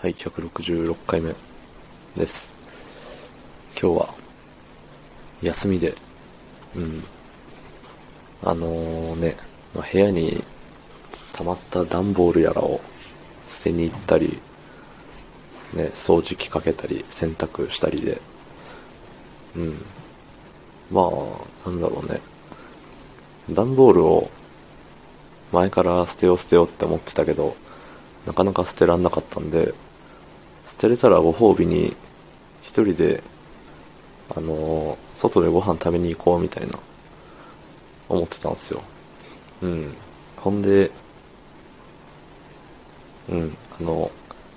はい、166回目です。今日は、休みで、うん。あのーね、まあ部屋に溜まった段ボールやらを捨てに行ったり、ね、掃除機かけたり、洗濯したりで、うん。まあ、なんだろうね。段ボールを前から捨てよう捨てようって思ってたけど、なかなか捨てらんなかったんで、捨てれたらご褒美に一人で、あのー外でご飯食べに行こうみたいな、思ってたんですよ。うん。ほんで、うん、あの、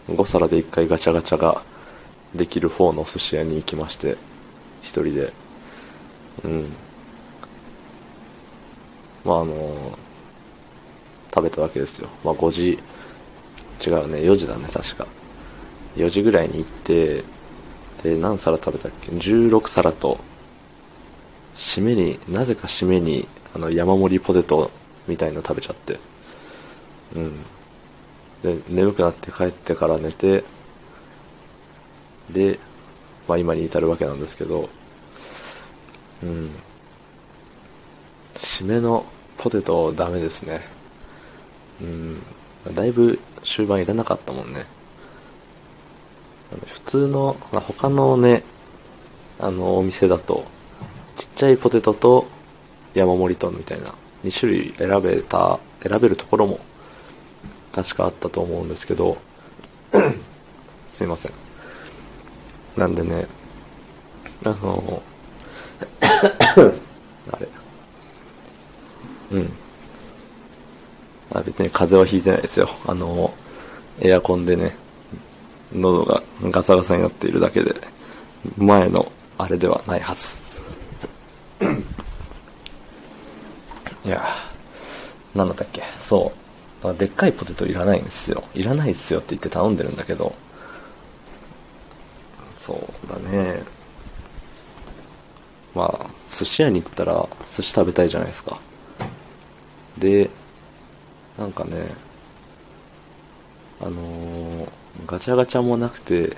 5皿で1回ガチャガチャができる方の寿司屋に行きまして、一人で。うん。まああのー食べたわけですよ。まあ5時、違うね、4時だね、確か。4時ぐらいに行って、で、何皿食べたっけ ?16 皿と、締めに、なぜか締めに、あの、山盛りポテトみたいの食べちゃって。うん。で、眠くなって帰ってから寝て、で、まあ今に至るわけなんですけど、うん。締めのポテトダメですね。うん。だいぶ終盤いらなかったもんね。普通の、まあ他のね、あの、お店だと、ちっちゃいポテトと山盛りとみたいな、2種類選べた、選べるところも、確かあったと思うんですけど、すいません。なんでね、あの、あれ、うん。あ別に風邪はひいてないですよ。あの、エアコンでね、喉がガサガサになっているだけで、前のあれではないはず。いやー、なんだったっけ？そう。だでっかいポテトいらないんですよ。いらないっすよって言って頼んでるんだけど、そうだね。まあ、寿司屋に行ったら寿司食べたいじゃないですか。で、なんかね、あのーガチャガチャもなくて、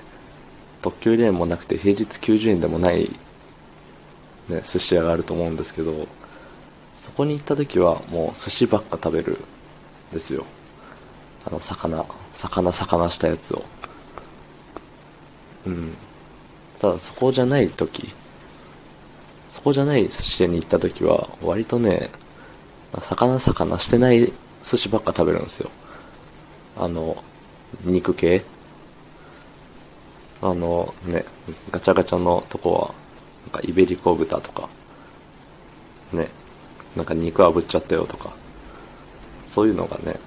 特急レーンもなくて、平日90円でもない、ね、寿司屋があると思うんですけど、そこに行った時はもう寿司ばっか食べるんですよ。あの、魚、魚、魚したやつを。うん。ただそこじゃない時、そこじゃない寿司屋に行った時は、割とね、魚魚してない寿司ばっか食べるんですよ。あの、肉系？あのね、ガチャガチャのとこは、なんかイベリコ豚とか、ね、なんか肉炙っちゃったよとか、そういうのがね、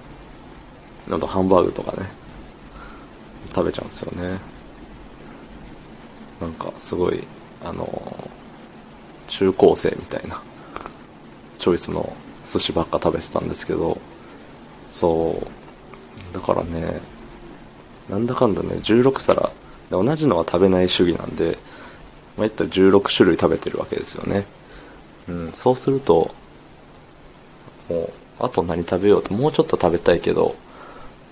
あとハンバーグとかね、食べちゃうんですよね。なんかすごい、あの、中高生みたいな、チョイスの寿司ばっか食べてたんですけど、そう、だからね、なんだかんだね、16皿、で同じのは食べない主義なんで、まあ、言ったら16種類食べてるわけですよね。うん、そうすると、もう、あと何食べようと、もうちょっと食べたいけど、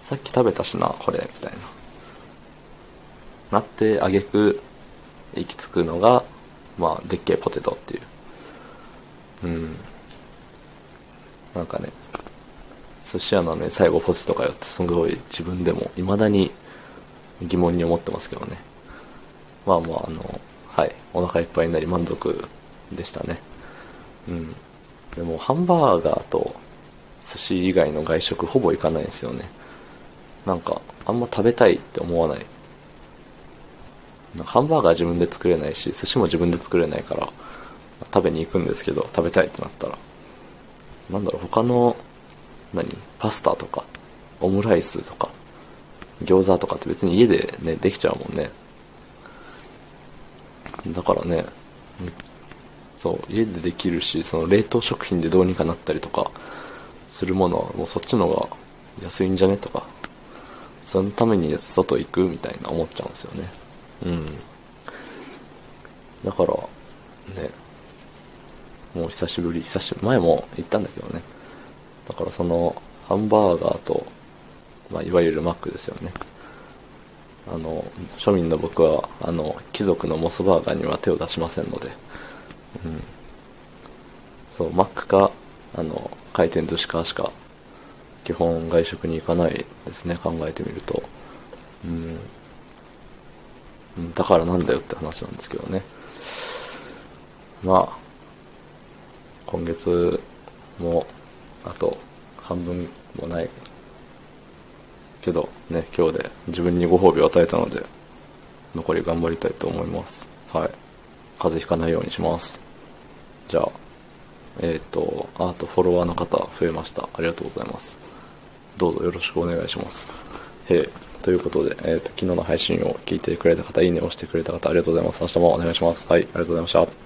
さっき食べたしな、これ、みたいな。なって、あげく、行き着くのが、まあ、でっけえポテトっていう。うん。なんかね、寿司屋のね、最後ポテトかよってすごい自分でも未だに疑問に思ってますけどね。まあまあ、あの、はい、お腹いっぱいになり満足でしたね。うん。でも、ハンバーガーと寿司以外の外食ほぼ行かないんですよね。なんか、あんま食べたいって思わない。ハンバーガー自分で作れないし、寿司も自分で作れないから、食べに行くんですけど、食べたいってなったら。なんだろう、他の、何？パスタとか、オムライスとか、餃子とかって別に家でね、できちゃうもんね。だからね、そう、家でできるし、その冷凍食品でどうにかなったりとか、するものはもうそっちの方が安いんじゃねとか、そのために外行くみたいな思っちゃうんですよね。うん。だから、ね、もう久しぶり、久しぶり、前も行ったんだけどね。だからその、ハンバーガーと、まあ、いわゆるマックですよね。あの庶民の僕はあの貴族のモスバーガーには手を出しませんので、うん、そうマックかあの回転寿司かしか基本外食に行かないですね考えてみると。うん。だからなんだよって話なんですけどね。まあ今月もあと半分もないけどね今日で自分にご褒美を与えたので残り頑張りたいと思います。はい。風邪ひかないようにします。じゃあえっ、ー、とあとフォロワーの方増えました。ありがとうございます。どうぞよろしくお願いします。へえということで、えーと、昨日の配信を聞いてくれた方いいねを押してくれた方ありがとうございます。明日もお願いします。はいありがとうございました。